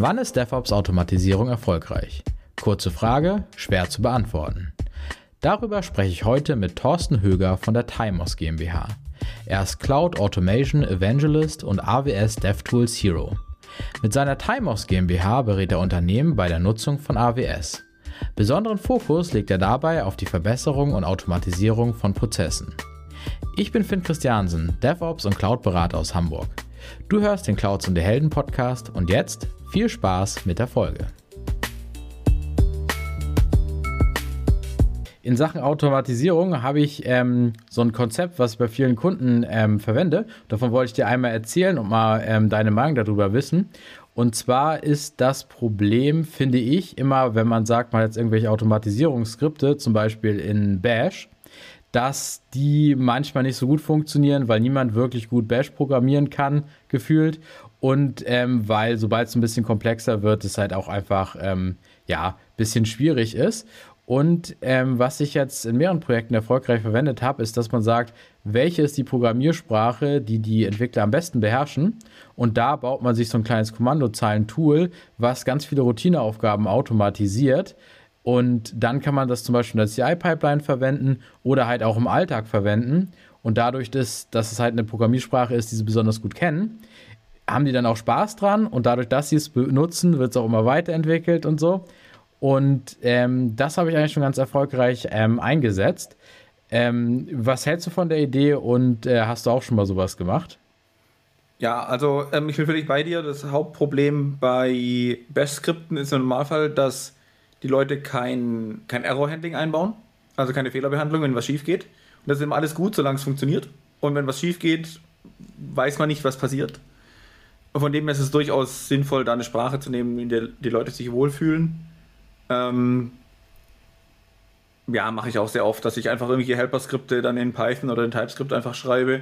Wann ist DevOps-Automatisierung erfolgreich? Kurze Frage, schwer zu beantworten. Darüber spreche ich heute mit Thorsten Höger von der Timos GmbH. Er ist Cloud Automation Evangelist und AWS DevTools Hero. Mit seiner Timos GmbH berät er Unternehmen bei der Nutzung von AWS. Besonderen Fokus legt er dabei auf die Verbesserung und Automatisierung von Prozessen. Ich bin Finn Christiansen, DevOps und Cloud-Berater aus Hamburg. Du hörst den Clouds und der Helden Podcast und jetzt viel Spaß mit der Folge. In Sachen Automatisierung habe ich ähm, so ein Konzept, was ich bei vielen Kunden ähm, verwende. Davon wollte ich dir einmal erzählen und mal ähm, deine Meinung darüber wissen. Und zwar ist das Problem, finde ich, immer, wenn man sagt, man hat jetzt irgendwelche Automatisierungsskripte, zum Beispiel in Bash, dass die manchmal nicht so gut funktionieren, weil niemand wirklich gut Bash programmieren kann, gefühlt. Und ähm, weil, sobald es ein bisschen komplexer wird, es halt auch einfach, ähm, ja, ein bisschen schwierig ist. Und ähm, was ich jetzt in mehreren Projekten erfolgreich verwendet habe, ist, dass man sagt, welche ist die Programmiersprache, die die Entwickler am besten beherrschen. Und da baut man sich so ein kleines Kommandozeilen-Tool, was ganz viele Routineaufgaben automatisiert. Und dann kann man das zum Beispiel in der CI-Pipeline verwenden oder halt auch im Alltag verwenden. Und dadurch, dass, dass es halt eine Programmiersprache ist, die sie besonders gut kennen, haben die dann auch Spaß dran. Und dadurch, dass sie es benutzen, wird es auch immer weiterentwickelt und so. Und ähm, das habe ich eigentlich schon ganz erfolgreich ähm, eingesetzt. Ähm, was hältst du von der Idee und äh, hast du auch schon mal sowas gemacht? Ja, also ähm, ich bin völlig bei dir. Das Hauptproblem bei Bash-Skripten ist im Normalfall, dass die Leute kein, kein Error-Handling einbauen, also keine Fehlerbehandlung, wenn was schief geht. Und das ist immer alles gut, solange es funktioniert. Und wenn was schief geht, weiß man nicht, was passiert. Und von dem her ist es durchaus sinnvoll, da eine Sprache zu nehmen, in der die Leute sich wohlfühlen ähm, ja, mache ich auch sehr oft, dass ich einfach irgendwelche Helper-Skripte dann in Python oder in TypeScript einfach schreibe.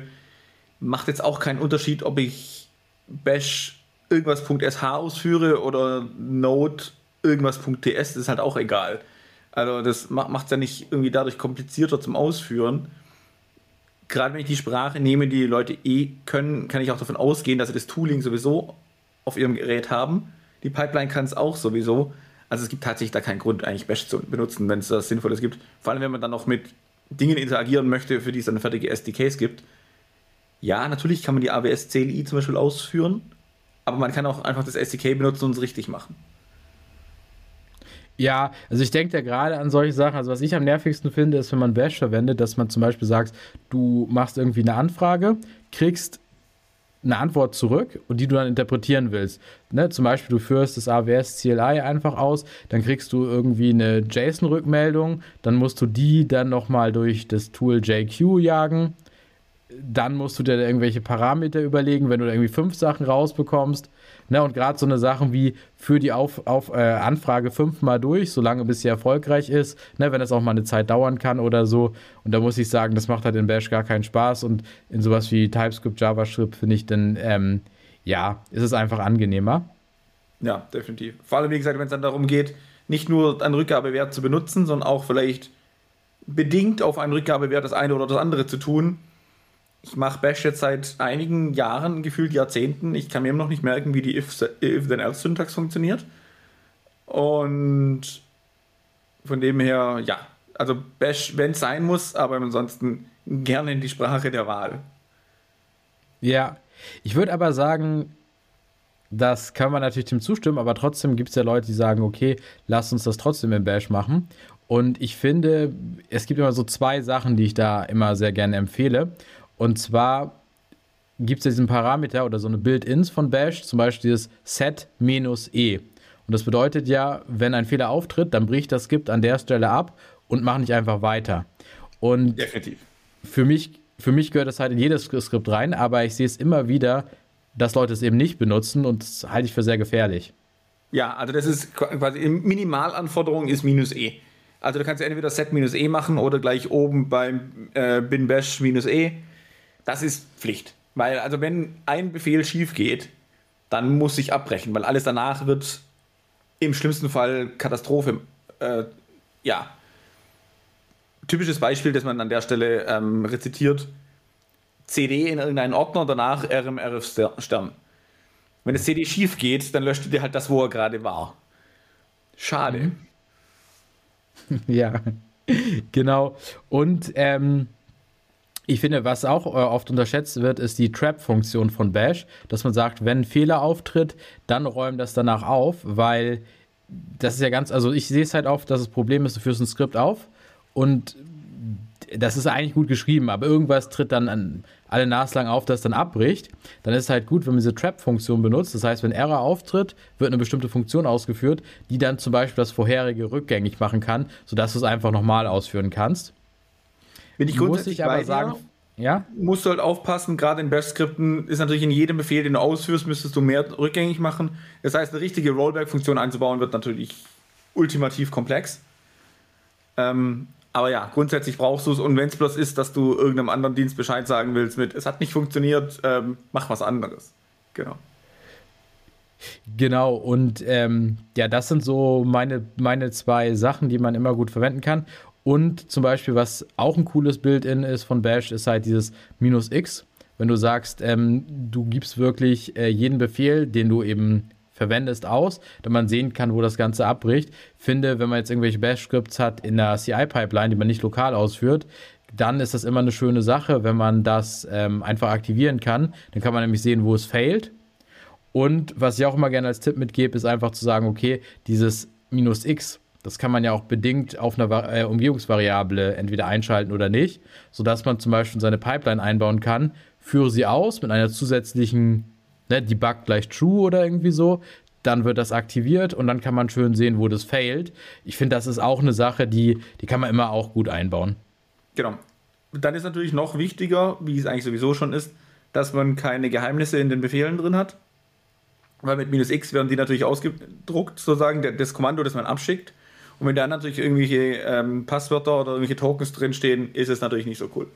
Macht jetzt auch keinen Unterschied, ob ich Bash irgendwas.sh ausführe oder Node irgendwas.ts, ist halt auch egal. Also das macht es ja nicht irgendwie dadurch komplizierter zum Ausführen. Gerade wenn ich die Sprache nehme, die die Leute eh können, kann ich auch davon ausgehen, dass sie das Tooling sowieso auf ihrem Gerät haben. Die Pipeline kann es auch sowieso. Also es gibt tatsächlich da keinen Grund, eigentlich Bash zu benutzen, wenn es das Sinnvolles gibt. Vor allem, wenn man dann noch mit Dingen interagieren möchte, für die es dann fertige SDKs gibt. Ja, natürlich kann man die AWS CLI zum Beispiel ausführen, aber man kann auch einfach das SDK benutzen und es richtig machen. Ja, also ich denke da gerade an solche Sachen. Also was ich am nervigsten finde, ist, wenn man Bash verwendet, dass man zum Beispiel sagt, du machst irgendwie eine Anfrage, kriegst eine Antwort zurück und die du dann interpretieren willst. Ne? Zum Beispiel, du führst das AWS CLI einfach aus, dann kriegst du irgendwie eine JSON-Rückmeldung, dann musst du die dann nochmal durch das Tool JQ jagen. Dann musst du dir irgendwelche Parameter überlegen, wenn du irgendwie fünf Sachen rausbekommst. Ne, und gerade so eine Sache wie für die Auf, auf, äh, Anfrage fünfmal durch, solange bis sie erfolgreich ist, ne, wenn das auch mal eine Zeit dauern kann oder so. Und da muss ich sagen, das macht halt in Bash gar keinen Spaß. Und in sowas wie TypeScript, JavaScript finde ich dann, ähm, ja, ist es einfach angenehmer. Ja, definitiv. Vor allem, wie gesagt, wenn es dann darum geht, nicht nur einen Rückgabewert zu benutzen, sondern auch vielleicht bedingt auf einen Rückgabewert das eine oder das andere zu tun, ich mache Bash jetzt seit einigen Jahren, gefühlt Jahrzehnten. Ich kann mir immer noch nicht merken, wie die If-Then-Else-Syntax funktioniert. Und von dem her, ja, also Bash, wenn es sein muss, aber ansonsten gerne in die Sprache der Wahl. Ja, ich würde aber sagen, das kann man natürlich dem zustimmen, aber trotzdem gibt es ja Leute, die sagen, okay, lass uns das trotzdem in Bash machen. Und ich finde, es gibt immer so zwei Sachen, die ich da immer sehr gerne empfehle. Und zwar gibt es ja diesen Parameter oder so eine Build-ins von Bash, zum Beispiel dieses set-e. Und das bedeutet ja, wenn ein Fehler auftritt, dann bricht das Skript an der Stelle ab und mach nicht einfach weiter. Und Definitiv. Für mich, für mich gehört das halt in jedes Skript rein, aber ich sehe es immer wieder, dass Leute es eben nicht benutzen und das halte ich für sehr gefährlich. Ja, also das ist quasi Minimalanforderung ist minus e. Also du kannst entweder set minus e machen oder gleich oben beim äh, bin bash minus e das ist Pflicht. Weil, also wenn ein Befehl schief geht, dann muss ich abbrechen, weil alles danach wird im schlimmsten Fall Katastrophe. Äh, ja. Typisches Beispiel, das man an der Stelle ähm, rezitiert: CD in irgendeinen Ordner, danach RMRF Stern. Wenn das CD schief geht, dann löscht dir halt das, wo er gerade war. Schade. Ja, genau. Und ähm, ich finde, was auch äh, oft unterschätzt wird, ist die Trap-Funktion von Bash, dass man sagt, wenn ein Fehler auftritt, dann räumen das danach auf, weil das ist ja ganz, also ich sehe es halt oft, dass das Problem ist, du führst ein Skript auf und das ist eigentlich gut geschrieben, aber irgendwas tritt dann an alle naslang auf, dass dann abbricht. Dann ist es halt gut, wenn man diese Trap-Funktion benutzt. Das heißt, wenn Error auftritt, wird eine bestimmte Funktion ausgeführt, die dann zum Beispiel das vorherige rückgängig machen kann, sodass du es einfach nochmal ausführen kannst. Bin ich grundsätzlich aber sagen, ja? Musst du halt aufpassen, gerade in Bash-Skripten ist natürlich in jedem Befehl, den du ausführst, müsstest du mehr rückgängig machen. Das heißt, eine richtige Rollback-Funktion einzubauen, wird natürlich ultimativ komplex. Ähm, aber ja, grundsätzlich brauchst du es. Und wenn es bloß ist, dass du irgendeinem anderen Dienst Bescheid sagen willst mit, es hat nicht funktioniert, ähm, mach was anderes. Genau. Genau, und ähm, ja, das sind so meine, meine zwei Sachen, die man immer gut verwenden kann. Und zum Beispiel, was auch ein cooles Build-in ist von Bash, ist halt dieses minus X. Wenn du sagst, ähm, du gibst wirklich äh, jeden Befehl, den du eben verwendest, aus, damit man sehen kann, wo das Ganze abbricht. Finde, wenn man jetzt irgendwelche Bash-Scripts hat in der CI-Pipeline, die man nicht lokal ausführt, dann ist das immer eine schöne Sache, wenn man das ähm, einfach aktivieren kann. Dann kann man nämlich sehen, wo es failt. Und was ich auch immer gerne als Tipp mitgebe, ist einfach zu sagen, okay, dieses minus X das kann man ja auch bedingt auf einer äh, Umgebungsvariable entweder einschalten oder nicht, sodass man zum Beispiel seine Pipeline einbauen kann, führe sie aus mit einer zusätzlichen ne, Debug gleich True oder irgendwie so. Dann wird das aktiviert und dann kann man schön sehen, wo das failt. Ich finde, das ist auch eine Sache, die, die kann man immer auch gut einbauen. Genau. Dann ist natürlich noch wichtiger, wie es eigentlich sowieso schon ist, dass man keine Geheimnisse in den Befehlen drin hat. Weil mit minus x werden die natürlich ausgedruckt, sozusagen, das Kommando, das man abschickt. Und wenn da natürlich irgendwelche ähm, Passwörter oder irgendwelche Tokens drinstehen, ist es natürlich nicht so cool.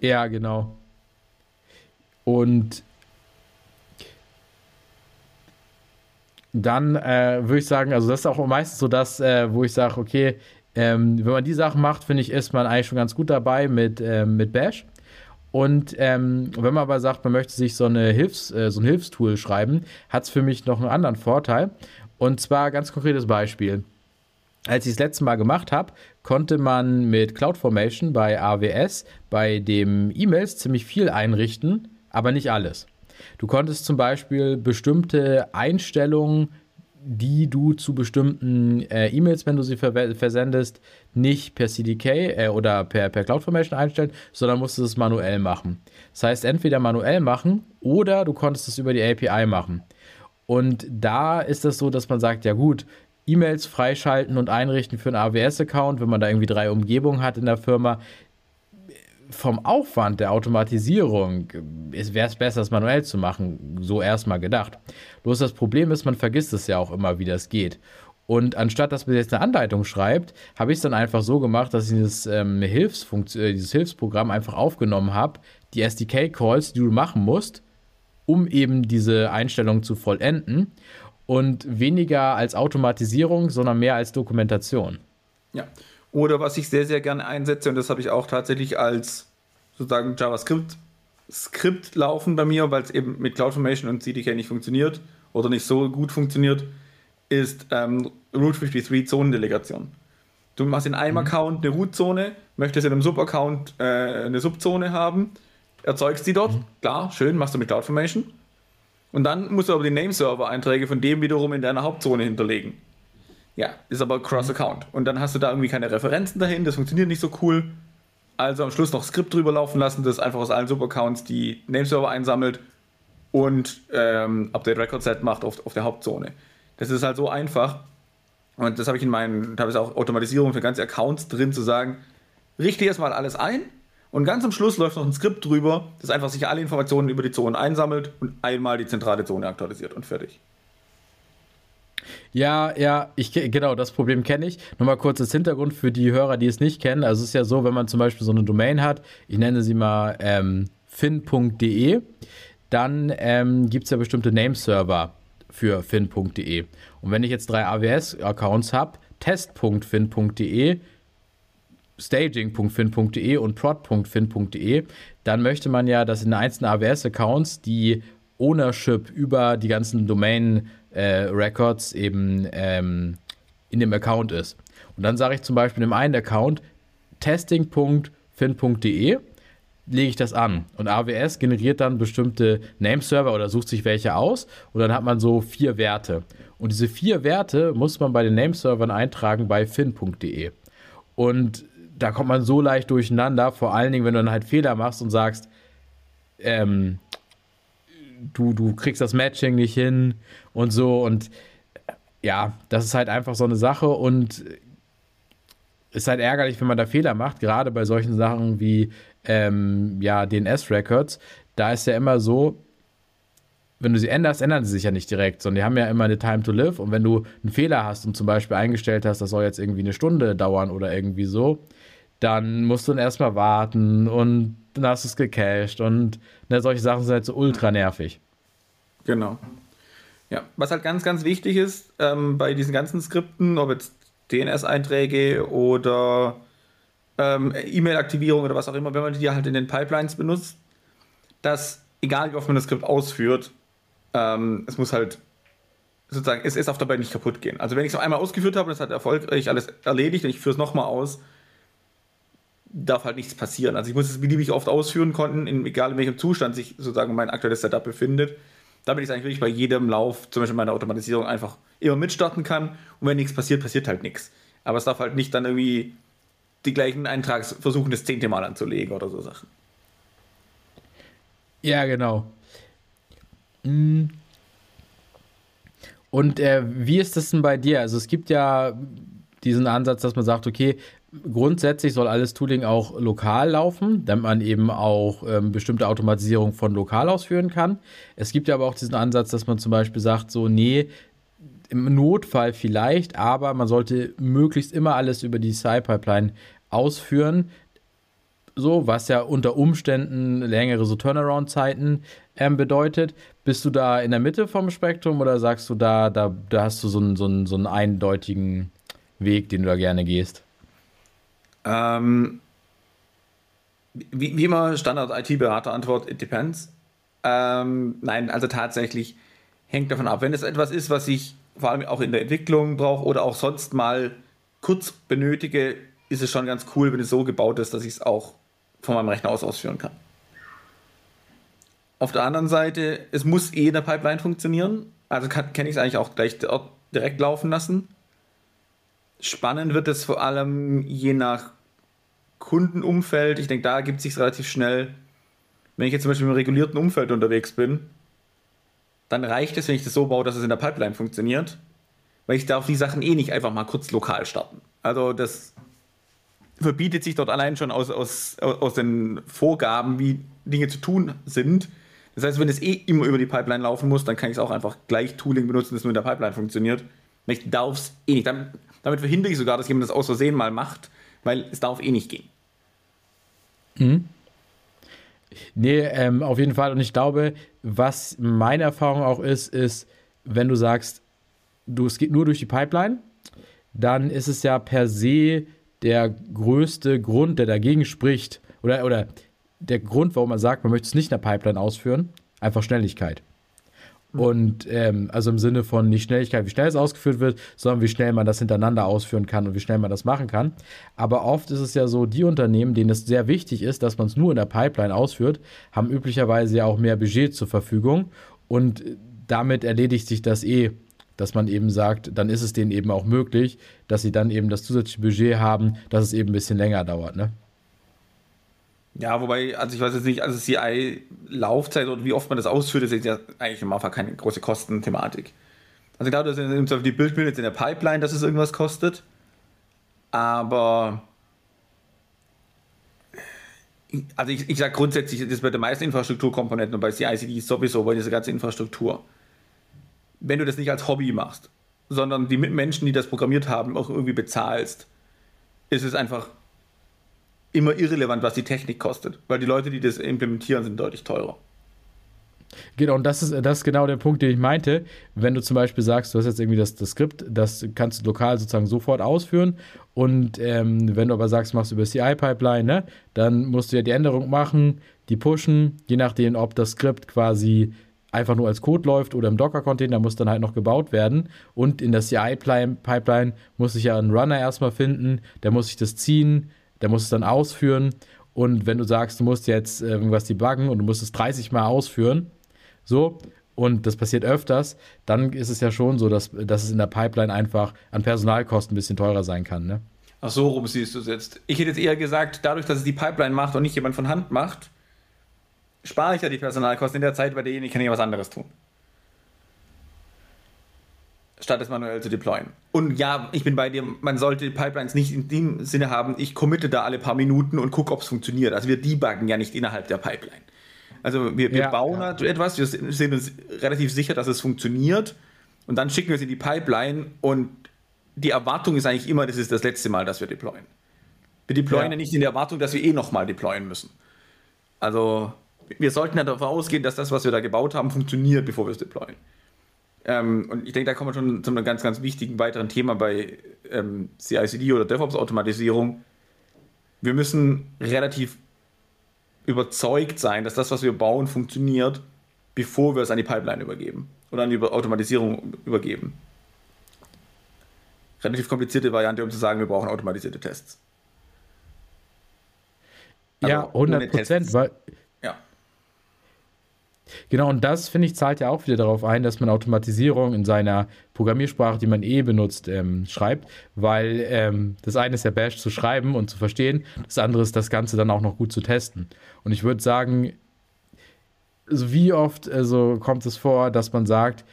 Ja, genau. Und dann äh, würde ich sagen, also das ist auch meistens so das, äh, wo ich sage, okay, ähm, wenn man die Sachen macht, finde ich, ist man eigentlich schon ganz gut dabei mit, äh, mit Bash. Und ähm, wenn man aber sagt, man möchte sich so, eine Hilfs-, äh, so ein Hilfstool schreiben, hat es für mich noch einen anderen Vorteil. Und zwar ganz konkretes Beispiel. Als ich das letzte Mal gemacht habe, konnte man mit CloudFormation bei AWS bei dem E-Mails ziemlich viel einrichten, aber nicht alles. Du konntest zum Beispiel bestimmte Einstellungen, die du zu bestimmten äh, E-Mails, wenn du sie versendest, nicht per CDK äh, oder per, per CloudFormation einstellen, sondern musstest es manuell machen. Das heißt, entweder manuell machen oder du konntest es über die API machen. Und da ist es so, dass man sagt, ja gut, E-Mails freischalten und einrichten für einen AWS-Account, wenn man da irgendwie drei Umgebungen hat in der Firma. Vom Aufwand der Automatisierung wäre es besser, es manuell zu machen, so erstmal gedacht. Bloß das Problem ist, man vergisst es ja auch immer, wie das geht. Und anstatt dass man jetzt eine Anleitung schreibt, habe ich es dann einfach so gemacht, dass ich dieses, ähm, Hilfsfunktion, äh, dieses Hilfsprogramm einfach aufgenommen habe, die SDK-Calls, die du machen musst, um eben diese Einstellung zu vollenden und weniger als Automatisierung, sondern mehr als Dokumentation. Ja. Oder was ich sehr, sehr gerne einsetze, und das habe ich auch tatsächlich als sozusagen JavaScript Skript laufen bei mir, weil es eben mit CloudFormation und CDK nicht funktioniert oder nicht so gut funktioniert, ist ähm, Route 53 Zonendelegation. Du machst in einem mhm. Account eine Root-Zone, möchtest in einem Subaccount äh, eine Subzone haben erzeugst die dort, mhm. klar, schön, machst du mit CloudFormation. Und dann musst du aber die Nameserver-Einträge von dem wiederum in deiner Hauptzone hinterlegen. Ja, ist aber Cross-Account. Und dann hast du da irgendwie keine Referenzen dahin, das funktioniert nicht so cool. Also am Schluss noch Skript drüber laufen lassen, das einfach aus allen Subaccounts die Nameserver einsammelt und ähm, Update Record Set macht auf, auf der Hauptzone. Das ist halt so einfach. Und das habe ich in meinen, da habe ich auch Automatisierung für ganze Accounts drin, zu sagen, richte erstmal alles ein, und ganz am Schluss läuft noch ein Skript drüber, das einfach sich alle Informationen über die Zone einsammelt und einmal die zentrale Zone aktualisiert und fertig. Ja, ja, ich genau, das Problem kenne ich. Nochmal kurzes Hintergrund für die Hörer, die es nicht kennen. Also es ist ja so, wenn man zum Beispiel so eine Domain hat, ich nenne sie mal ähm, fin.de, dann ähm, gibt es ja bestimmte Nameserver für fin.de. Und wenn ich jetzt drei AWS-Accounts habe, test.fin.de, staging.fin.de und prod.fin.de, dann möchte man ja, dass in einzelnen AWS-Accounts die Ownership über die ganzen Domain-Records äh, eben ähm, in dem Account ist. Und dann sage ich zum Beispiel in dem einen Account testing.fin.de lege ich das an. Und AWS generiert dann bestimmte Nameserver oder sucht sich welche aus. Und dann hat man so vier Werte. Und diese vier Werte muss man bei den Nameservern eintragen bei fin.de. Und da kommt man so leicht durcheinander, vor allen Dingen, wenn du dann halt Fehler machst und sagst, ähm, du, du kriegst das Matching nicht hin und so. Und ja, das ist halt einfach so eine Sache und ist halt ärgerlich, wenn man da Fehler macht, gerade bei solchen Sachen wie ähm, ja, DNS-Records. Da ist ja immer so, wenn du sie änderst, ändern sie sich ja nicht direkt, sondern die haben ja immer eine Time to live. Und wenn du einen Fehler hast und zum Beispiel eingestellt hast, das soll jetzt irgendwie eine Stunde dauern oder irgendwie so, dann musst du dann erstmal warten und dann hast du es gecached und ne, solche Sachen sind halt so ultra nervig. Genau. Ja, was halt ganz, ganz wichtig ist ähm, bei diesen ganzen Skripten, ob jetzt DNS-Einträge oder ähm, E-Mail-Aktivierung oder was auch immer, wenn man die halt in den Pipelines benutzt, dass egal wie oft man das Skript ausführt, ähm, es muss halt sozusagen, es ist auf dabei nicht kaputt gehen. Also wenn ich es einmal ausgeführt habe und es hat erfolgreich alles erledigt und ich führe es nochmal aus, darf halt nichts passieren. Also ich muss es beliebig oft ausführen konnten, in, egal in welchem Zustand sich sozusagen mein aktuelles Setup befindet damit ich es eigentlich wirklich bei jedem Lauf, zum Beispiel meiner Automatisierung, einfach immer mitstarten kann. Und wenn nichts passiert, passiert halt nichts. Aber es darf halt nicht dann irgendwie die gleichen Eintrags versuchen, das zehnte Mal anzulegen oder so Sachen. Ja, genau. Hm. Und äh, wie ist das denn bei dir? Also es gibt ja diesen Ansatz, dass man sagt, okay, grundsätzlich soll alles Tooling auch lokal laufen, damit man eben auch ähm, bestimmte Automatisierung von lokal ausführen kann. Es gibt ja aber auch diesen Ansatz, dass man zum Beispiel sagt, so, nee, im Notfall vielleicht, aber man sollte möglichst immer alles über die CI-Pipeline ausführen. So, was ja unter Umständen längere so Turnaround-Zeiten ähm, bedeutet. Bist du da in der Mitte vom Spektrum oder sagst du da, da, da hast du so einen, so, einen, so einen eindeutigen Weg, den du da gerne gehst? Ähm, wie, wie immer Standard-IT-Berater-Antwort, it depends. Ähm, nein, also tatsächlich hängt davon ab. Wenn es etwas ist, was ich vor allem auch in der Entwicklung brauche oder auch sonst mal kurz benötige, ist es schon ganz cool, wenn es so gebaut ist, dass ich es auch von meinem Rechner aus ausführen kann. Auf der anderen Seite, es muss eh in der Pipeline funktionieren. Also kann, kann ich es eigentlich auch gleich direkt laufen lassen. Spannend wird es vor allem je nach Kundenumfeld. Ich denke, da gibt es sich relativ schnell. Wenn ich jetzt zum Beispiel im regulierten Umfeld unterwegs bin, dann reicht es, wenn ich das so baue, dass es in der Pipeline funktioniert. Weil ich darf die Sachen eh nicht einfach mal kurz lokal starten. Also das verbietet sich dort allein schon aus, aus, aus den Vorgaben, wie Dinge zu tun sind. Das heißt, wenn es eh immer über die Pipeline laufen muss, dann kann ich es auch einfach gleich Tooling benutzen, das nur in der Pipeline funktioniert. Ich darf es eh nicht. Dann, damit verhindere ich sogar, dass jemand das aus Versehen mal macht, weil es darf eh nicht gehen. Mhm. Nee, ähm, auf jeden Fall. Und ich glaube, was meine Erfahrung auch ist, ist, wenn du sagst, du, es geht nur durch die Pipeline, dann ist es ja per se der größte Grund, der dagegen spricht, oder, oder der Grund, warum man sagt, man möchte es nicht in der Pipeline ausführen, einfach Schnelligkeit. Und ähm, also im Sinne von nicht Schnelligkeit, wie schnell es ausgeführt wird, sondern wie schnell man das hintereinander ausführen kann und wie schnell man das machen kann. Aber oft ist es ja so, die Unternehmen, denen es sehr wichtig ist, dass man es nur in der Pipeline ausführt, haben üblicherweise ja auch mehr Budget zur Verfügung und damit erledigt sich das eh, dass man eben sagt, dann ist es denen eben auch möglich, dass sie dann eben das zusätzliche Budget haben, dass es eben ein bisschen länger dauert, ne? Ja, wobei, also ich weiß jetzt nicht, also CI-Laufzeit und wie oft man das ausführt, ist ja eigentlich im Anfang keine große Kostenthematik. Also ich glaube, dass in, die Bildmittel jetzt in der Pipeline, dass es irgendwas kostet. Aber also ich, ich sage grundsätzlich, das ist bei den meisten Infrastrukturkomponenten und bei CICD sowieso, bei dieser ganzen Infrastruktur. Wenn du das nicht als Hobby machst, sondern die Menschen, die das programmiert haben, auch irgendwie bezahlst, ist es einfach immer irrelevant, was die Technik kostet, weil die Leute, die das implementieren, sind deutlich teurer. Genau, und das ist, das ist genau der Punkt, den ich meinte. Wenn du zum Beispiel sagst, du hast jetzt irgendwie das, das Skript, das kannst du lokal sozusagen sofort ausführen. Und ähm, wenn du aber sagst, machst du über CI-Pipeline, ne, dann musst du ja die Änderung machen, die pushen, je nachdem, ob das Skript quasi einfach nur als Code läuft oder im Docker-Container muss dann halt noch gebaut werden. Und in der CI-Pipeline muss ich ja einen Runner erstmal finden, der muss sich das ziehen, der muss es dann ausführen. Und wenn du sagst, du musst jetzt irgendwas debuggen und du musst es 30 Mal ausführen, so, und das passiert öfters, dann ist es ja schon so, dass, dass es in der Pipeline einfach an Personalkosten ein bisschen teurer sein kann. Ne? Ach so, rum siehst du es jetzt. Ich hätte jetzt eher gesagt, dadurch, dass es die Pipeline macht und nicht jemand von Hand macht, spare ich ja die Personalkosten in der Zeit, bei denen ich kann ja was anderes tun. Statt es manuell zu deployen. Und ja, ich bin bei dir, man sollte Pipelines nicht in dem Sinne haben, ich committe da alle paar Minuten und gucke, ob es funktioniert. Also wir debuggen ja nicht innerhalb der Pipeline. Also wir, wir ja, bauen ja. Halt etwas, wir sind uns relativ sicher, dass es funktioniert und dann schicken wir es in die Pipeline und die Erwartung ist eigentlich immer, das ist das letzte Mal, dass wir deployen. Wir deployen ja, ja nicht in der Erwartung, dass wir eh nochmal deployen müssen. Also wir sollten ja davon ausgehen, dass das, was wir da gebaut haben, funktioniert, bevor wir es deployen. Ähm, und ich denke, da kommen wir schon zu einem ganz, ganz wichtigen weiteren Thema bei ähm, CICD oder DevOps-Automatisierung. Wir müssen relativ überzeugt sein, dass das, was wir bauen, funktioniert, bevor wir es an die Pipeline übergeben oder an die Automatisierung übergeben. Relativ komplizierte Variante, um zu sagen, wir brauchen automatisierte Tests. Also ja, 100 Prozent, weil Genau, und das, finde ich, zahlt ja auch wieder darauf ein, dass man Automatisierung in seiner Programmiersprache, die man eh benutzt, ähm, schreibt, weil ähm, das eine ist ja Bash zu schreiben und zu verstehen, das andere ist das Ganze dann auch noch gut zu testen. Und ich würde sagen, also wie oft also kommt es vor, dass man sagt,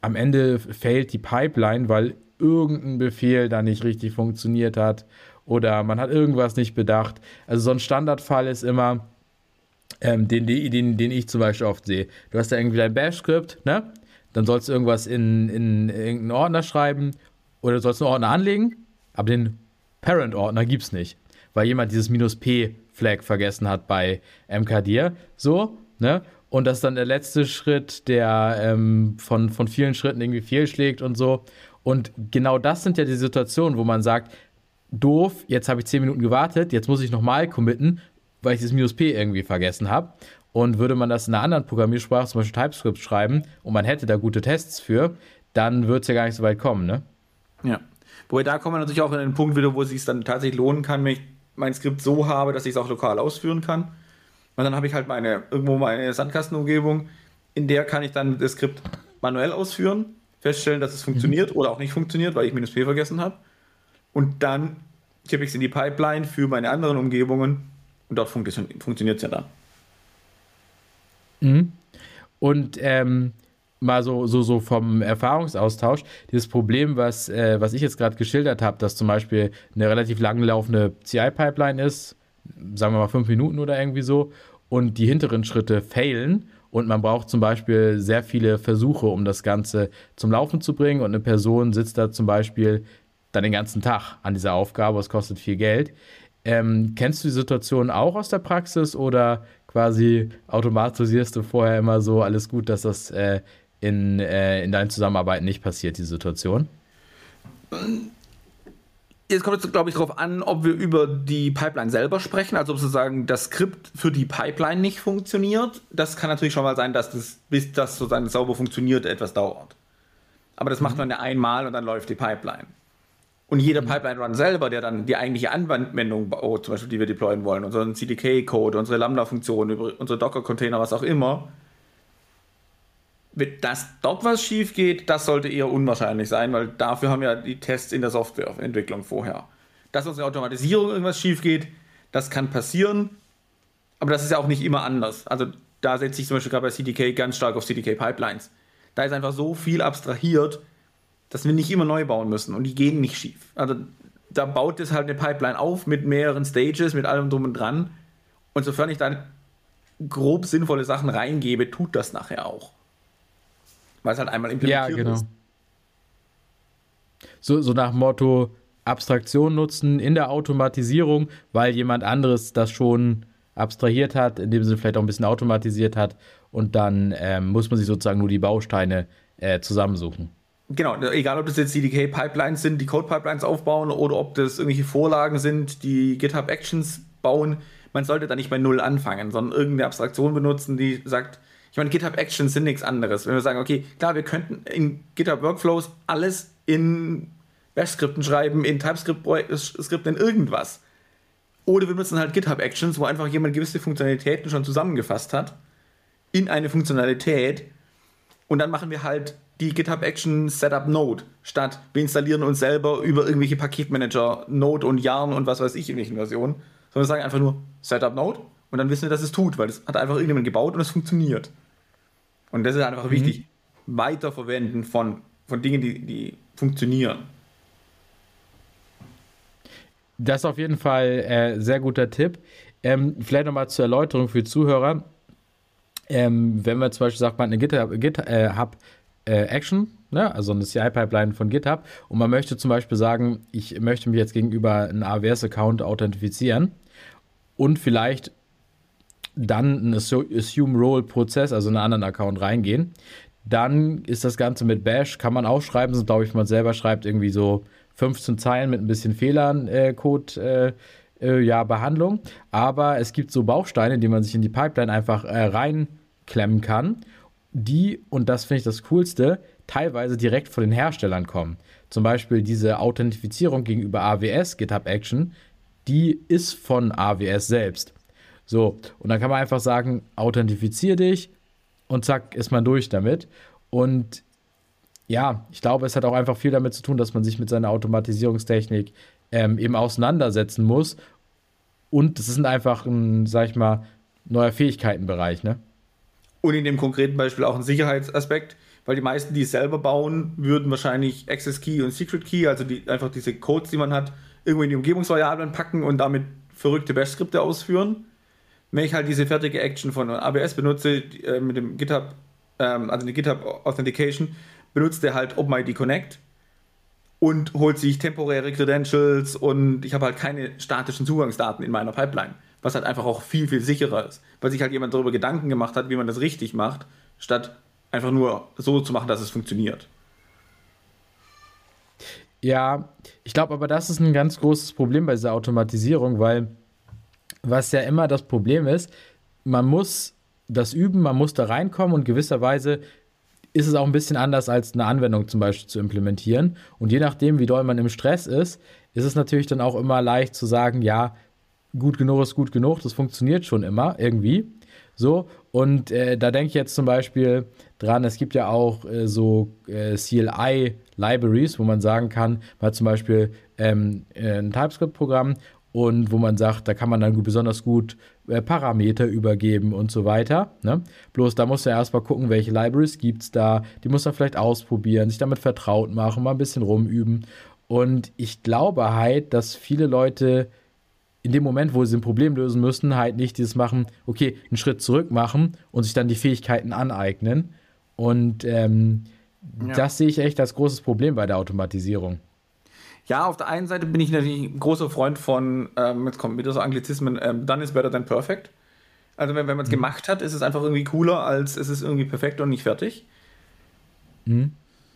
am Ende fällt die Pipeline, weil irgendein Befehl da nicht richtig funktioniert hat oder man hat irgendwas nicht bedacht. Also so ein Standardfall ist immer, ähm, den, den, den ich zum Beispiel oft sehe. Du hast da irgendwie dein Bash-Skript, ne? Dann sollst du irgendwas in, in, in irgendeinen Ordner schreiben oder du sollst einen Ordner anlegen, aber den Parent-Ordner gibt es nicht, weil jemand dieses P-Flag vergessen hat bei MKDir. So, ne? Und das ist dann der letzte Schritt, der ähm, von, von vielen Schritten irgendwie fehlschlägt und so. Und genau das sind ja die Situationen, wo man sagt, doof, jetzt habe ich 10 Minuten gewartet, jetzt muss ich nochmal committen, weil ich das Minus P irgendwie vergessen habe. Und würde man das in einer anderen Programmiersprache, zum Beispiel TypeScript, schreiben und man hätte da gute Tests für, dann würde es ja gar nicht so weit kommen, ne? Ja. Wobei da kommen wir natürlich auch in den Punkt wieder, wo es sich dann tatsächlich lohnen kann, wenn ich mein Skript so habe, dass ich es auch lokal ausführen kann. Und dann habe ich halt meine, irgendwo meine Sandkastenumgebung, in der kann ich dann das Skript manuell ausführen, feststellen, dass es funktioniert mhm. oder auch nicht funktioniert, weil ich minus P vergessen habe. Und dann tippe ich es in die Pipeline für meine anderen Umgebungen und dort funktioniert es ja dann. Mhm. Und ähm, mal so, so, so vom Erfahrungsaustausch, dieses Problem, was, äh, was ich jetzt gerade geschildert habe, dass zum Beispiel eine relativ langlaufende CI-Pipeline ist, sagen wir mal fünf Minuten oder irgendwie so, und die hinteren Schritte failen und man braucht zum Beispiel sehr viele Versuche, um das Ganze zum Laufen zu bringen und eine Person sitzt da zum Beispiel dann den ganzen Tag an dieser Aufgabe, es kostet viel Geld. Ähm, kennst du die Situation auch aus der Praxis oder quasi automatisierst du vorher immer so alles gut, dass das äh, in, äh, in deinen Zusammenarbeiten nicht passiert, die Situation? Jetzt kommt es, glaube ich, darauf an, ob wir über die Pipeline selber sprechen, also ob sozusagen das Skript für die Pipeline nicht funktioniert. Das kann natürlich schon mal sein, dass das, bis das sozusagen sauber funktioniert, etwas dauert. Aber das mhm. macht man ja einmal und dann läuft die Pipeline. Und jeder mhm. Pipeline-Run selber, der dann die eigentliche Anwendung baut, zum Beispiel, die wir deployen wollen, unseren CDK-Code, unsere Lambda-Funktion, unsere Docker-Container, was auch immer, dass dort was schief geht, das sollte eher unwahrscheinlich sein, weil dafür haben ja die Tests in der Softwareentwicklung vorher. Dass unsere Automatisierung irgendwas schief geht, das kann passieren, aber das ist ja auch nicht immer anders. Also da setze ich zum Beispiel gerade bei CDK ganz stark auf CDK-Pipelines. Da ist einfach so viel abstrahiert, dass wir nicht immer neu bauen müssen und die gehen nicht schief. Also da baut es halt eine Pipeline auf mit mehreren Stages, mit allem drum und dran. Und sofern ich dann grob sinnvolle Sachen reingebe, tut das nachher auch. Weil es halt einmal implementiert ja, genau. ist. So, so nach Motto Abstraktion nutzen in der Automatisierung, weil jemand anderes das schon abstrahiert hat, in dem Sinne vielleicht auch ein bisschen automatisiert hat und dann ähm, muss man sich sozusagen nur die Bausteine äh, zusammensuchen. Genau, egal ob das jetzt CDK-Pipelines sind, die Code-Pipelines aufbauen oder ob das irgendwelche Vorlagen sind, die GitHub Actions bauen, man sollte da nicht bei Null anfangen, sondern irgendeine Abstraktion benutzen, die sagt, Ich meine, GitHub Actions sind nichts anderes. Wenn wir sagen, okay, klar, wir könnten in GitHub Workflows alles in Bash-Skripten schreiben, in TypeScript-Skripten, in irgendwas. Oder wir nutzen halt GitHub Actions, wo einfach jemand gewisse Funktionalitäten schon zusammengefasst hat, in eine Funktionalität. Und dann machen wir halt die GitHub Action Setup Node, statt wir installieren uns selber über irgendwelche Paketmanager, Node und Yarn und was weiß ich in welchen Versionen. Sondern wir sagen einfach nur Setup Node und dann wissen wir, dass es tut, weil es hat einfach irgendjemand gebaut und es funktioniert. Und das ist einfach mhm. wichtig, weiterverwenden von, von Dingen, die, die funktionieren. Das ist auf jeden Fall äh, sehr guter Tipp. Ähm, vielleicht nochmal zur Erläuterung für Zuhörer. Ähm, wenn man zum Beispiel sagt, man hat eine GitHub, GitHub äh, äh, Action, ne? also eine CI-Pipeline von GitHub, und man möchte zum Beispiel sagen, ich möchte mich jetzt gegenüber einem AWS-Account authentifizieren und vielleicht dann einen Assume-Role-Prozess, also einen anderen Account reingehen. Dann ist das Ganze mit Bash, kann man aufschreiben, so glaube ich, man selber schreibt irgendwie so 15 Zeilen mit ein bisschen Fehlern äh, Code. Äh, äh, ja, Behandlung. Aber es gibt so Bausteine, die man sich in die Pipeline einfach äh, reinklemmen kann die, und das finde ich das Coolste, teilweise direkt von den Herstellern kommen. Zum Beispiel diese Authentifizierung gegenüber AWS, GitHub Action, die ist von AWS selbst. So, und dann kann man einfach sagen, authentifizier dich und zack, ist man durch damit. Und ja, ich glaube, es hat auch einfach viel damit zu tun, dass man sich mit seiner Automatisierungstechnik ähm, eben auseinandersetzen muss. Und es ist einfach ein, sag ich mal, neuer Fähigkeitenbereich, ne? Und in dem konkreten Beispiel auch ein Sicherheitsaspekt, weil die meisten, die es selber bauen, würden wahrscheinlich Access Key und Secret Key, also die, einfach diese Codes, die man hat, irgendwo in die Umgebungsvariablen packen und damit verrückte Bash-Skripte ausführen. Wenn ich halt diese fertige Action von ABS benutze, äh, mit dem GitHub, ähm, also eine GitHub Authentication, benutzt der halt OpenID Connect und holt sich temporäre Credentials und ich habe halt keine statischen Zugangsdaten in meiner Pipeline was halt einfach auch viel, viel sicherer ist. Weil sich halt jemand darüber Gedanken gemacht hat, wie man das richtig macht, statt einfach nur so zu machen, dass es funktioniert. Ja, ich glaube aber, das ist ein ganz großes Problem bei dieser Automatisierung, weil was ja immer das Problem ist, man muss das üben, man muss da reinkommen und gewisserweise ist es auch ein bisschen anders als eine Anwendung zum Beispiel zu implementieren. Und je nachdem, wie doll man im Stress ist, ist es natürlich dann auch immer leicht zu sagen, ja, gut genug ist gut genug, das funktioniert schon immer irgendwie. So, und äh, da denke ich jetzt zum Beispiel dran, es gibt ja auch äh, so äh, CLI-Libraries, wo man sagen kann, hat zum Beispiel ähm, äh, ein TypeScript-Programm und wo man sagt, da kann man dann besonders gut äh, Parameter übergeben und so weiter. Ne? Bloß da muss er erstmal gucken, welche Libraries gibt es da, die muss er vielleicht ausprobieren, sich damit vertraut machen, mal ein bisschen rumüben. Und ich glaube halt, dass viele Leute in dem Moment, wo sie ein Problem lösen müssen, halt nicht dieses machen, okay, einen Schritt zurück machen und sich dann die Fähigkeiten aneignen. Und ähm, ja. das sehe ich echt als großes Problem bei der Automatisierung. Ja, auf der einen Seite bin ich natürlich ein großer Freund von, ähm, jetzt kommt wieder so Anglizismen, ähm, done is better than perfect. Also wenn, wenn man es mhm. gemacht hat, ist es einfach irgendwie cooler, als es ist irgendwie perfekt und nicht fertig. Mhm.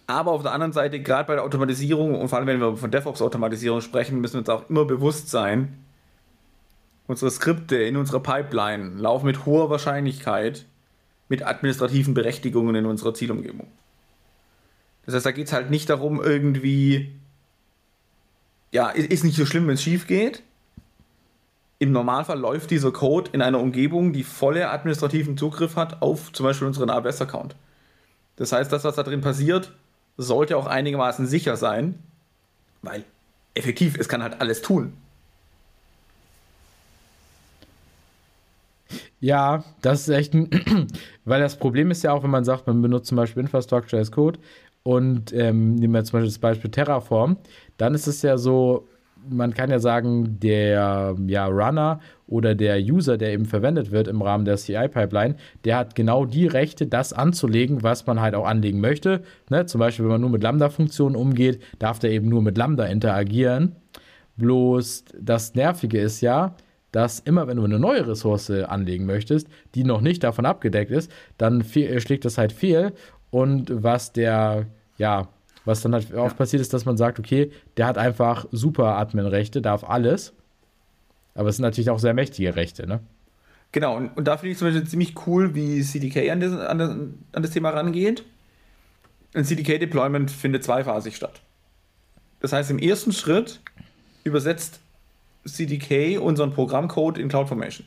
Aber auf der anderen Seite, gerade bei der Automatisierung und vor allem wenn wir von DevOps-Automatisierung sprechen, müssen wir uns auch immer bewusst sein, Unsere Skripte in unserer Pipeline laufen mit hoher Wahrscheinlichkeit mit administrativen Berechtigungen in unserer Zielumgebung. Das heißt, da geht es halt nicht darum, irgendwie, ja, ist nicht so schlimm, wenn es schief geht. Im Normalfall läuft dieser Code in einer Umgebung, die volle administrativen Zugriff hat auf zum Beispiel unseren AWS-Account. Das heißt, das, was da drin passiert, sollte auch einigermaßen sicher sein, weil effektiv, es kann halt alles tun. Ja, das ist echt ein, weil das Problem ist ja auch, wenn man sagt, man benutzt zum Beispiel Infrastructure as Code und ähm, nehmen wir zum Beispiel das Beispiel Terraform, dann ist es ja so, man kann ja sagen, der ja, Runner oder der User, der eben verwendet wird im Rahmen der CI-Pipeline, der hat genau die Rechte, das anzulegen, was man halt auch anlegen möchte. Ne? Zum Beispiel, wenn man nur mit Lambda-Funktionen umgeht, darf der eben nur mit Lambda interagieren. Bloß das Nervige ist ja, dass immer, wenn du eine neue Ressource anlegen möchtest, die noch nicht davon abgedeckt ist, dann äh, schlägt das halt fehl. Und was der, ja, was dann halt oft passiert ist, dass man sagt, okay, der hat einfach super Admin-Rechte, darf alles. Aber es sind natürlich auch sehr mächtige Rechte, ne? Genau, und, und da finde ich zum Beispiel ziemlich cool, wie CDK an das, an das, an das Thema rangeht. Ein CDK-Deployment findet zweiphasig statt. Das heißt, im ersten Schritt übersetzt CDK unseren Programmcode in CloudFormation.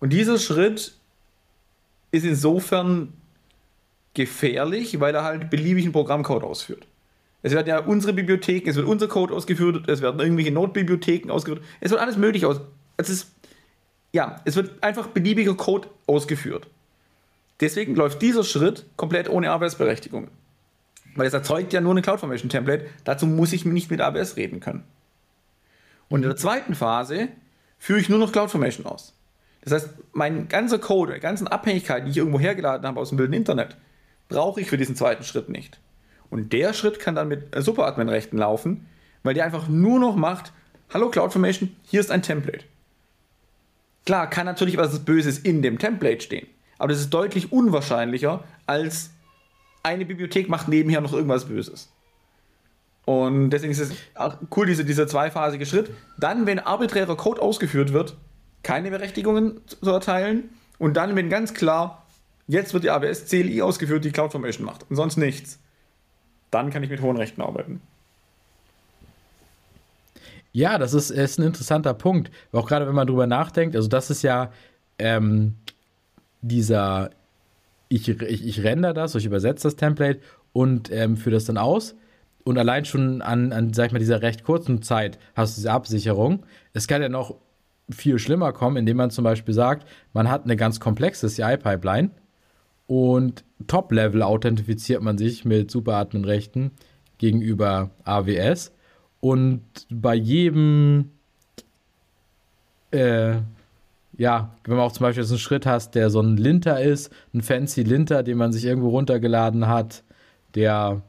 Und dieser Schritt ist insofern gefährlich, weil er halt beliebigen Programmcode ausführt. Es werden ja unsere Bibliotheken, es wird unser Code ausgeführt, es werden irgendwelche Node-Bibliotheken ausgeführt, es wird alles möglich aus. Es ist, ja, es wird einfach beliebiger Code ausgeführt. Deswegen läuft dieser Schritt komplett ohne AWS-Berechtigung. Weil es erzeugt ja nur eine CloudFormation-Template, dazu muss ich nicht mit AWS reden können. Und in der zweiten Phase führe ich nur noch CloudFormation aus. Das heißt, mein ganzer Code, die ganzen Abhängigkeiten, die ich irgendwo hergeladen habe aus dem wilden Internet, brauche ich für diesen zweiten Schritt nicht. Und der Schritt kann dann mit Superadmin-Rechten laufen, weil der einfach nur noch macht, hallo CloudFormation, hier ist ein Template. Klar, kann natürlich was Böses in dem Template stehen, aber das ist deutlich unwahrscheinlicher, als eine Bibliothek macht nebenher noch irgendwas Böses. Und deswegen ist es cool, diese, dieser zweiphasige Schritt. Dann, wenn arbiträrer Code ausgeführt wird, keine Berechtigungen zu erteilen. Und dann, wenn ganz klar, jetzt wird die AWS CLI ausgeführt, die CloudFormation macht und sonst nichts, dann kann ich mit hohen Rechten arbeiten. Ja, das ist, ist ein interessanter Punkt. Auch gerade wenn man drüber nachdenkt, also das ist ja ähm, dieser, ich, ich, ich render das, ich übersetze das Template und ähm, führe das dann aus. Und allein schon an, an, sag ich mal, dieser recht kurzen Zeit hast du diese Absicherung. Es kann ja noch viel schlimmer kommen, indem man zum Beispiel sagt, man hat eine ganz komplexe CI-Pipeline und Top-Level authentifiziert man sich mit Superadmin-Rechten gegenüber AWS und bei jedem, äh, ja, wenn man auch zum Beispiel so einen Schritt hast, der so ein Linter ist, ein fancy Linter, den man sich irgendwo runtergeladen hat, der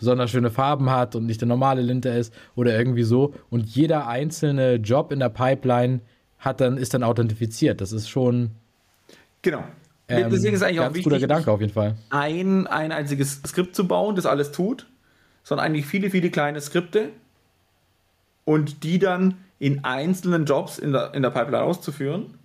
besonders schöne Farben hat und nicht der normale Linter ist oder irgendwie so. Und jeder einzelne Job in der Pipeline hat dann, ist dann authentifiziert. Das ist schon. Genau. Ähm, Deswegen ist eigentlich auch wichtig, guter Gedanke auf jeden Fall. Ein, ein einziges Skript zu bauen, das alles tut, sondern eigentlich viele, viele kleine Skripte und die dann in einzelnen Jobs in der, in der Pipeline auszuführen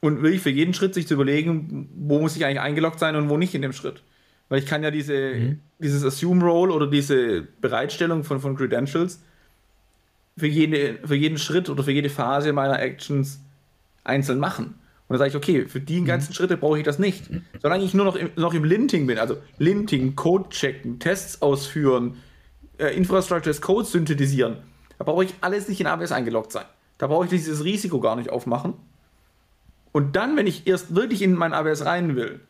und wirklich für jeden Schritt sich zu überlegen, wo muss ich eigentlich eingeloggt sein und wo nicht in dem Schritt. Weil ich kann ja diese, mhm. dieses Assume Role oder diese Bereitstellung von, von Credentials für, jede, für jeden Schritt oder für jede Phase meiner Actions einzeln machen. Und dann sage ich, okay, für die mhm. ganzen mhm. Schritte brauche ich das nicht. Solange ich nur noch im, noch im Linting bin, also Linting, Code checken, Tests ausführen, äh, Infrastructure as Code synthetisieren, da brauche ich alles nicht in AWS eingeloggt sein. Da brauche ich dieses Risiko gar nicht aufmachen. Und dann, wenn ich erst wirklich in mein AWS rein will,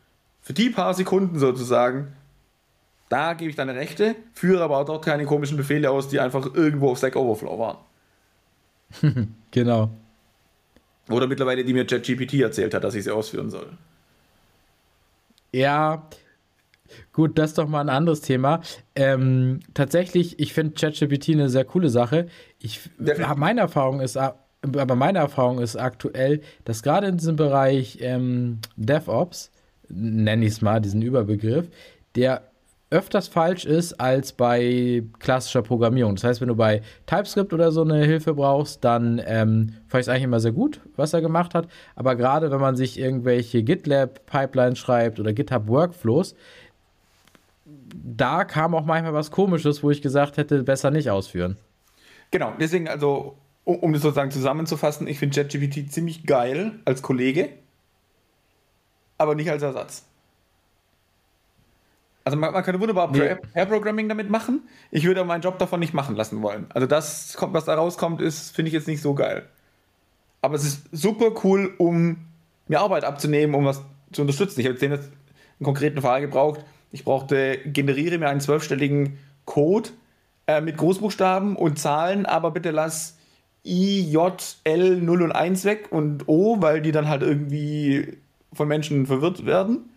für die paar Sekunden sozusagen, da gebe ich deine Rechte, führe aber auch dort keine komischen Befehle aus, die einfach irgendwo auf Stack Overflow waren. genau. Oder mittlerweile, die mir ChatGPT erzählt hat, dass ich sie ausführen soll. Ja, gut, das ist doch mal ein anderes Thema. Ähm, tatsächlich, ich finde ChatGPT eine sehr coole Sache. Ich, meine Erfahrung ist, aber meine Erfahrung ist aktuell, dass gerade in diesem Bereich ähm, DevOps nenne ich es mal, diesen Überbegriff, der öfters falsch ist als bei klassischer Programmierung. Das heißt, wenn du bei TypeScript oder so eine Hilfe brauchst, dann ähm, fand ich es eigentlich immer sehr gut, was er gemacht hat. Aber gerade wenn man sich irgendwelche GitLab-Pipelines schreibt oder GitHub-Workflows, da kam auch manchmal was Komisches, wo ich gesagt hätte, besser nicht ausführen. Genau, deswegen also, um, das sozusagen zusammenzufassen, ich finde ChatGPT ziemlich geil als Kollege aber nicht als Ersatz. Also man, man könnte wunderbar nee. Pair-Programming damit machen. Ich würde meinen Job davon nicht machen lassen wollen. Also das, was da rauskommt, ist, finde ich jetzt nicht so geil. Aber es ist super cool, um mir Arbeit abzunehmen, um was zu unterstützen. Ich habe jetzt einen konkreten Fall gebraucht. Ich brauchte, generiere mir einen zwölfstelligen Code äh, mit Großbuchstaben und Zahlen, aber bitte lass I, J, L, 0 und 1 weg und O, weil die dann halt irgendwie von Menschen verwirrt werden.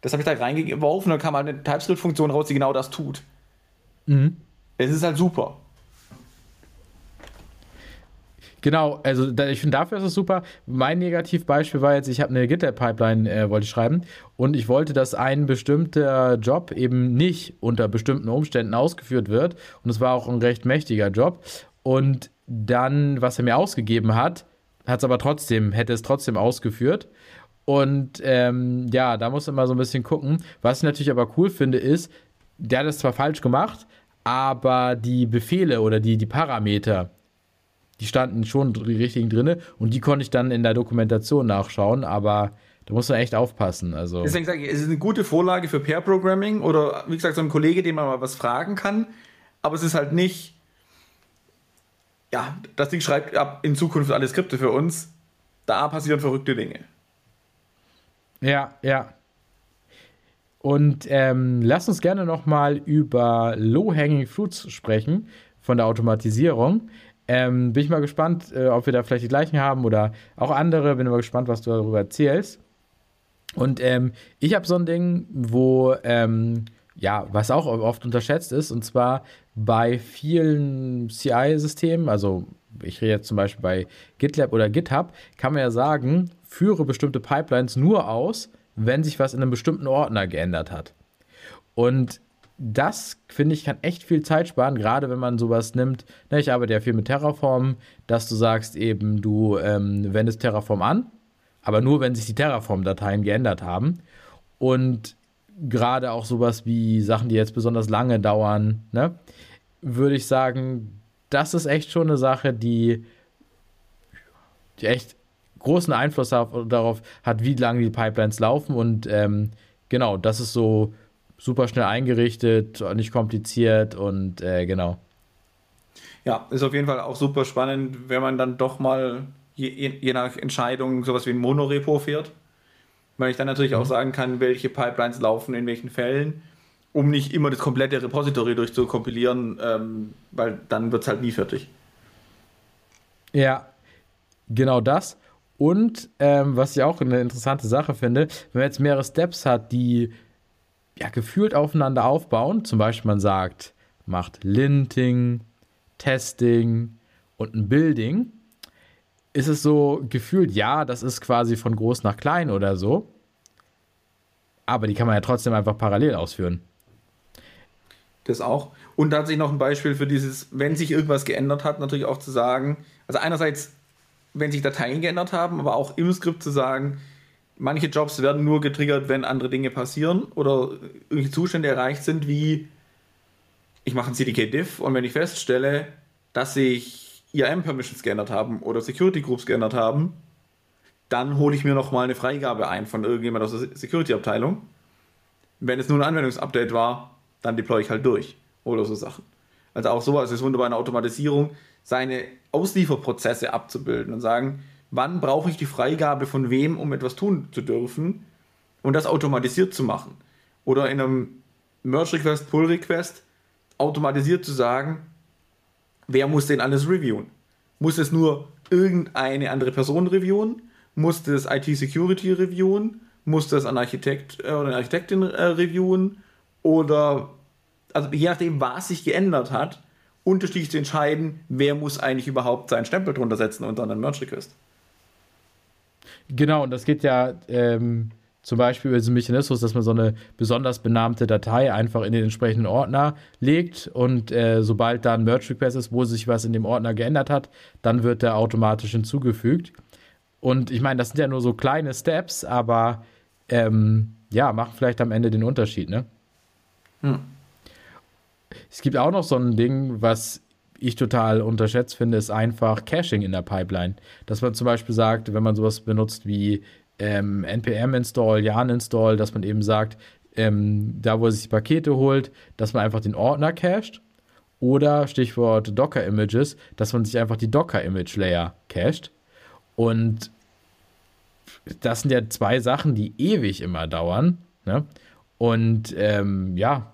Das habe ich da reingeworfen, dann kam halt eine TypeScript-Funktion raus, die genau das tut. Mhm. Es ist halt super. Genau, also da, ich finde, dafür ist es super. Mein Negativbeispiel war jetzt, ich habe eine GitLab-Pipeline, äh, wollte ich schreiben, und ich wollte, dass ein bestimmter Job eben nicht unter bestimmten Umständen ausgeführt wird. Und es war auch ein recht mächtiger Job. Und dann, was er mir ausgegeben hat, hat es aber trotzdem, hätte es trotzdem ausgeführt. Und ähm, ja, da muss man mal so ein bisschen gucken. Was ich natürlich aber cool finde, ist, der hat es zwar falsch gemacht, aber die Befehle oder die, die Parameter, die standen schon die richtigen drinne und die konnte ich dann in der Dokumentation nachschauen, aber da muss man echt aufpassen. Also. Deswegen sage ich, es ist eine gute Vorlage für Pair Programming oder wie gesagt, so ein Kollege, den man mal was fragen kann, aber es ist halt nicht, ja, das Ding schreibt ab in Zukunft alle Skripte für uns. Da passieren verrückte Dinge. Ja, ja. Und ähm, lass uns gerne nochmal über Low-Hanging Fruits sprechen von der Automatisierung. Ähm, bin ich mal gespannt, äh, ob wir da vielleicht die gleichen haben oder auch andere. Bin mal gespannt, was du darüber erzählst. Und ähm, ich habe so ein Ding, wo, ähm, ja, was auch oft unterschätzt ist, und zwar bei vielen CI-Systemen, also ich rede jetzt zum Beispiel bei GitLab oder GitHub, kann man ja sagen, führe bestimmte Pipelines nur aus, wenn sich was in einem bestimmten Ordner geändert hat. Und das, finde ich, kann echt viel Zeit sparen, gerade wenn man sowas nimmt. Ne, ich arbeite ja viel mit Terraform, dass du sagst eben, du ähm, wendest Terraform an, aber nur, wenn sich die Terraform-Dateien geändert haben. Und gerade auch sowas wie Sachen, die jetzt besonders lange dauern, ne, würde ich sagen, das ist echt schon eine Sache, die, die echt großen Einfluss auf, darauf hat, wie lange die Pipelines laufen. Und ähm, genau, das ist so super schnell eingerichtet, nicht kompliziert und äh, genau. Ja, ist auf jeden Fall auch super spannend, wenn man dann doch mal je, je nach Entscheidung sowas wie ein Monorepo fährt. Weil ich dann natürlich mhm. auch sagen kann, welche Pipelines laufen in welchen Fällen, um nicht immer das komplette Repository durchzukompilieren, ähm, weil dann wird es halt nie fertig. Ja, genau das. Und ähm, was ich auch eine interessante Sache finde, wenn man jetzt mehrere Steps hat, die ja gefühlt aufeinander aufbauen, zum Beispiel man sagt, macht Linting, Testing und ein Building, ist es so gefühlt, ja, das ist quasi von groß nach klein oder so. Aber die kann man ja trotzdem einfach parallel ausführen. Das auch. Und tatsächlich noch ein Beispiel für dieses, wenn sich irgendwas geändert hat, natürlich auch zu sagen, also einerseits wenn sich Dateien geändert haben, aber auch im Skript zu sagen, manche Jobs werden nur getriggert, wenn andere Dinge passieren oder irgendwelche Zustände erreicht sind, wie ich mache ein CDK-Diff und wenn ich feststelle, dass sich IAM-Permissions geändert haben oder Security-Groups geändert haben, dann hole ich mir nochmal eine Freigabe ein von irgendjemand aus der Security-Abteilung. Wenn es nur ein Anwendungsupdate war, dann deploy ich halt durch oder so Sachen. Also auch sowas ist wunderbar eine Automatisierung, seine Auslieferprozesse abzubilden und sagen, wann brauche ich die Freigabe von wem, um etwas tun zu dürfen und das automatisiert zu machen. Oder in einem Merge Request, Pull Request automatisiert zu sagen, wer muss denn alles reviewen? Muss es nur irgendeine andere Person reviewen? Muss das IT Security reviewen? Muss das ein Architekt äh, oder eine Architektin äh, reviewen? Oder also je nachdem, was sich geändert hat, unterschiedlich zu entscheiden, wer muss eigentlich überhaupt seinen Stempel drunter setzen unter einen Merge Request. Genau, und das geht ja ähm, zum Beispiel über diesen Mechanismus, dass man so eine besonders benannte Datei einfach in den entsprechenden Ordner legt und äh, sobald da ein Merge Request ist, wo sich was in dem Ordner geändert hat, dann wird der automatisch hinzugefügt. Und ich meine, das sind ja nur so kleine Steps, aber ähm, ja, machen vielleicht am Ende den Unterschied, ne? Hm. Es gibt auch noch so ein Ding, was ich total unterschätzt finde, ist einfach Caching in der Pipeline. Dass man zum Beispiel sagt, wenn man sowas benutzt wie ähm, npm-install, yarn-install, dass man eben sagt, ähm, da wo er sich die Pakete holt, dass man einfach den Ordner cached. Oder Stichwort Docker-Images, dass man sich einfach die Docker-Image-Layer cached. Und das sind ja zwei Sachen, die ewig immer dauern. Ne? Und ähm, ja,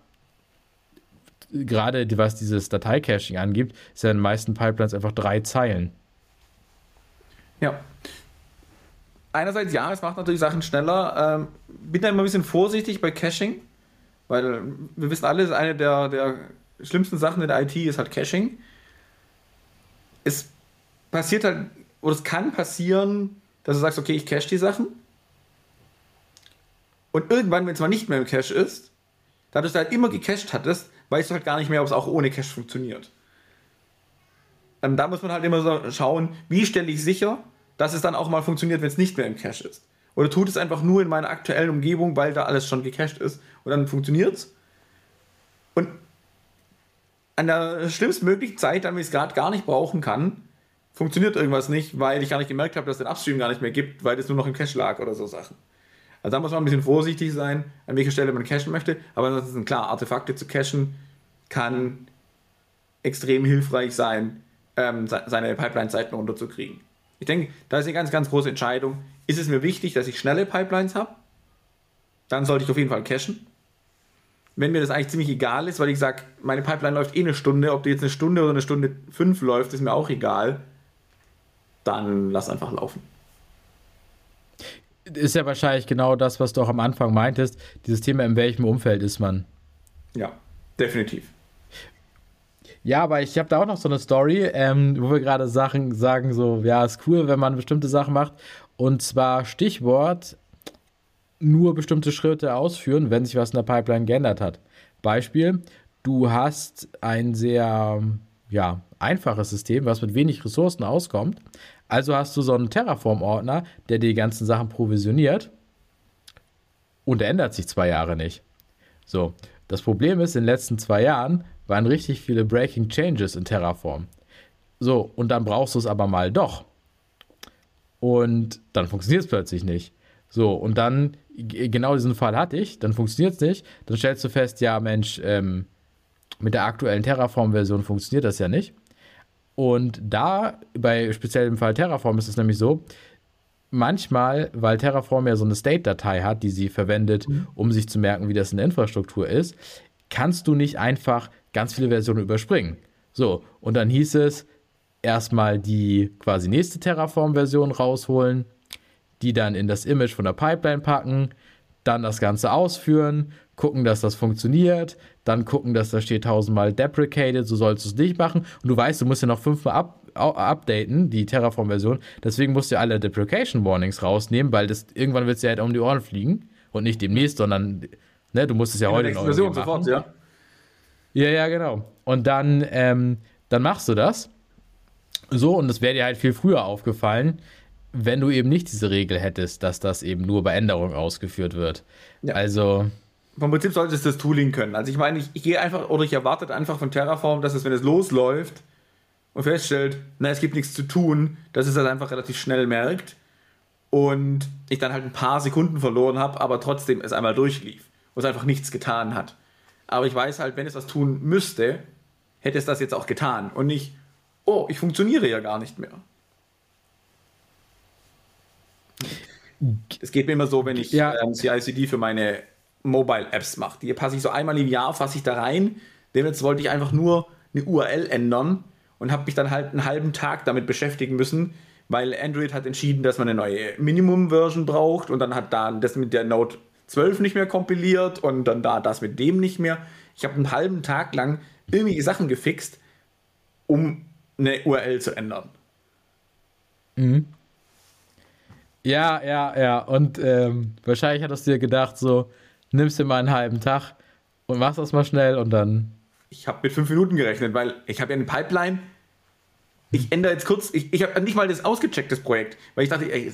gerade was dieses Dateicaching angibt, ist ja in den meisten Pipelines einfach drei Zeilen. Ja. Einerseits ja, es macht natürlich Sachen schneller. Ähm, bin da immer ein bisschen vorsichtig bei Caching, weil wir wissen alle, eine der, der schlimmsten Sachen in der IT ist halt Caching. Es passiert halt, oder es kann passieren, dass du sagst, okay, ich cache die Sachen. Und irgendwann, wenn es mal nicht mehr im Cache ist, dass du halt immer gecached hattest, weißt du halt gar nicht mehr, ob es auch ohne Cache funktioniert. Ähm, da muss man halt immer so schauen, wie stelle ich sicher, dass es dann auch mal funktioniert, wenn es nicht mehr im Cache ist? Oder tut es einfach nur in meiner aktuellen Umgebung, weil da alles schon gecached ist und dann funktioniert es? Und an der schlimmstmöglichen Zeit, dann, wenn ich es gerade gar nicht brauchen kann, funktioniert irgendwas nicht, weil ich gar nicht gemerkt habe, dass es den Upstream gar nicht mehr gibt, weil es nur noch im Cache lag oder so Sachen. Also da muss man ein bisschen vorsichtig sein, an welcher Stelle man cachen möchte. Aber ansonsten klar, Artefakte zu cachen kann extrem hilfreich sein, ähm, seine Pipeline-Zeiten runterzukriegen. Ich denke, da ist eine ganz, ganz große Entscheidung. Ist es mir wichtig, dass ich schnelle Pipelines habe? Dann sollte ich auf jeden Fall cachen wenn mir das eigentlich ziemlich egal ist, weil ich sage, meine Pipeline läuft eh eine Stunde, ob die jetzt eine Stunde oder eine Stunde fünf läuft, ist mir auch egal, dann lass einfach laufen. Ist ja wahrscheinlich genau das, was du auch am Anfang meintest, dieses Thema, in welchem Umfeld ist man. Ja, definitiv. Ja, aber ich habe da auch noch so eine Story, ähm, wo wir gerade Sachen sagen, so, ja, ist cool, wenn man bestimmte Sachen macht. Und zwar Stichwort nur bestimmte Schritte ausführen, wenn sich was in der Pipeline geändert hat. Beispiel, du hast ein sehr ja, einfaches System, was mit wenig Ressourcen auskommt. Also hast du so einen Terraform-Ordner, der die ganzen Sachen provisioniert und der ändert sich zwei Jahre nicht. So, das Problem ist, in den letzten zwei Jahren waren richtig viele Breaking Changes in Terraform. So, und dann brauchst du es aber mal doch. Und dann funktioniert es plötzlich nicht. So, und dann genau diesen Fall hatte ich, dann funktioniert es nicht. Dann stellst du fest, ja, Mensch, ähm, mit der aktuellen Terraform-Version funktioniert das ja nicht. Und da, bei speziell im Fall Terraform, ist es nämlich so, manchmal, weil Terraform ja so eine State-Datei hat, die sie verwendet, mhm. um sich zu merken, wie das in der Infrastruktur ist, kannst du nicht einfach ganz viele Versionen überspringen. So, und dann hieß es, erstmal die quasi nächste Terraform-Version rausholen, die dann in das Image von der Pipeline packen, dann das Ganze ausführen, gucken, dass das funktioniert, dann gucken, dass da steht tausendmal deprecated, so sollst du es nicht machen. Und du weißt, du musst ja noch fünfmal up, updaten, die Terraform-Version. Deswegen musst du alle Deprecation Warnings rausnehmen, weil das irgendwann wird es ja halt um die Ohren fliegen. Und nicht demnächst, sondern ne, du musst es ja in heute noch Version sofort, ja. Ja, ja, genau. Und dann, ähm, dann machst du das. So, und das wäre dir halt viel früher aufgefallen wenn du eben nicht diese Regel hättest, dass das eben nur bei Änderung ausgeführt wird. Ja. Also. Vom Prinzip sollte es das Tooling können. Also ich meine, ich, ich gehe einfach oder ich erwarte einfach von Terraform, dass es, wenn es losläuft und feststellt, na, es gibt nichts zu tun, dass es das einfach relativ schnell merkt und ich dann halt ein paar Sekunden verloren habe, aber trotzdem es einmal durchlief und es einfach nichts getan hat. Aber ich weiß halt, wenn es was tun müsste, hätte es das jetzt auch getan und nicht, oh, ich funktioniere ja gar nicht mehr. Es geht mir immer so, wenn ich ja. ähm, CICD für meine Mobile-Apps mache. Die passe ich so einmal im Jahr, fasse ich da rein. Demnach wollte ich einfach nur eine URL ändern und habe mich dann halt einen halben Tag damit beschäftigen müssen, weil Android hat entschieden, dass man eine neue Minimum-Version braucht und dann hat da das mit der Note 12 nicht mehr kompiliert und dann da das mit dem nicht mehr. Ich habe einen halben Tag lang irgendwie Sachen gefixt, um eine URL zu ändern. Mhm. Ja, ja, ja. Und ähm, wahrscheinlich hattest du dir gedacht, so, nimmst dir mal einen halben Tag und machst das mal schnell und dann. Ich habe mit fünf Minuten gerechnet, weil ich habe ja eine Pipeline. Ich ändere jetzt kurz, ich, ich habe nicht mal das ausgecheckt, das Projekt, weil ich dachte, ey,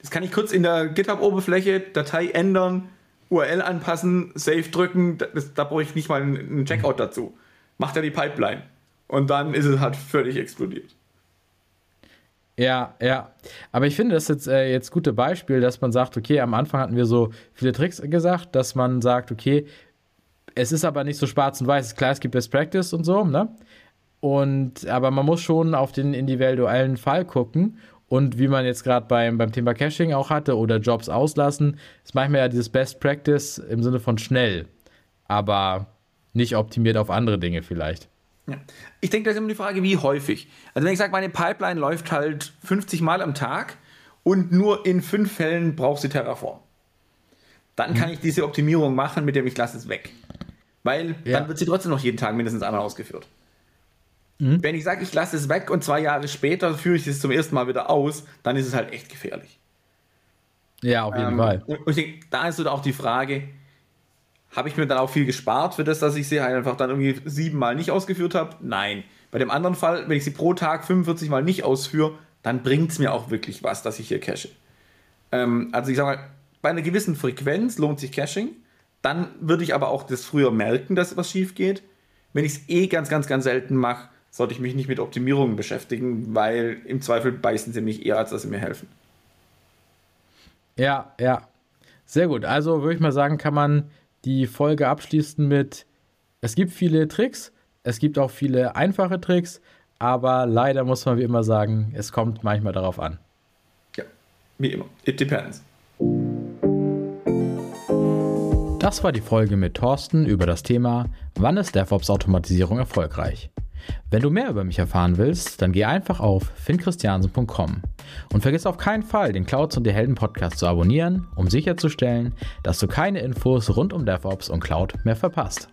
das kann ich kurz in der GitHub-Oberfläche, Datei ändern, URL anpassen, Save drücken, das, da brauche ich nicht mal einen, einen Checkout dazu. Macht er die Pipeline. Und dann ist es halt völlig explodiert. Ja, ja. Aber ich finde das jetzt äh, jetzt gute Beispiel, dass man sagt, okay, am Anfang hatten wir so viele Tricks gesagt, dass man sagt, okay, es ist aber nicht so schwarz und weiß. Klar, es gibt Best Practice und so, ne? Und aber man muss schon auf den individuellen Fall gucken. Und wie man jetzt gerade beim, beim Thema Caching auch hatte oder Jobs auslassen, ist manchmal ja dieses Best Practice im Sinne von schnell, aber nicht optimiert auf andere Dinge vielleicht. Ja. Ich denke, das ist immer die Frage, wie häufig. Also wenn ich sage, meine Pipeline läuft halt 50 Mal am Tag und nur in fünf Fällen braucht sie Terraform. Dann mhm. kann ich diese Optimierung machen, mit dem ich lasse es weg. Weil ja. dann wird sie trotzdem noch jeden Tag mindestens einmal ausgeführt. Mhm. Wenn ich sage, ich lasse es weg und zwei Jahre später führe ich es zum ersten Mal wieder aus, dann ist es halt echt gefährlich. Ja, auf jeden ähm, Fall. Und ich denke, da ist so auch die Frage, habe ich mir dann auch viel gespart für das, dass ich sie halt einfach dann irgendwie siebenmal nicht ausgeführt habe? Nein. Bei dem anderen Fall, wenn ich sie pro Tag 45 Mal nicht ausführe, dann bringt es mir auch wirklich was, dass ich hier cache. Ähm, also ich sage mal, bei einer gewissen Frequenz lohnt sich Caching. Dann würde ich aber auch das früher merken, dass was schief geht. Wenn ich es eh ganz, ganz, ganz selten mache, sollte ich mich nicht mit Optimierungen beschäftigen, weil im Zweifel beißen sie mich eher, als dass sie mir helfen. Ja, ja. Sehr gut. Also würde ich mal sagen, kann man die Folge abschließen mit, es gibt viele Tricks, es gibt auch viele einfache Tricks, aber leider muss man wie immer sagen, es kommt manchmal darauf an. Ja, wie immer. It depends. Das war die Folge mit Thorsten über das Thema, wann ist DevOps-Automatisierung erfolgreich? Wenn du mehr über mich erfahren willst, dann geh einfach auf finnchristiansen.com und vergiss auf keinen Fall, den Clouds und die Helden Podcast zu abonnieren, um sicherzustellen, dass du keine Infos rund um DevOps und Cloud mehr verpasst.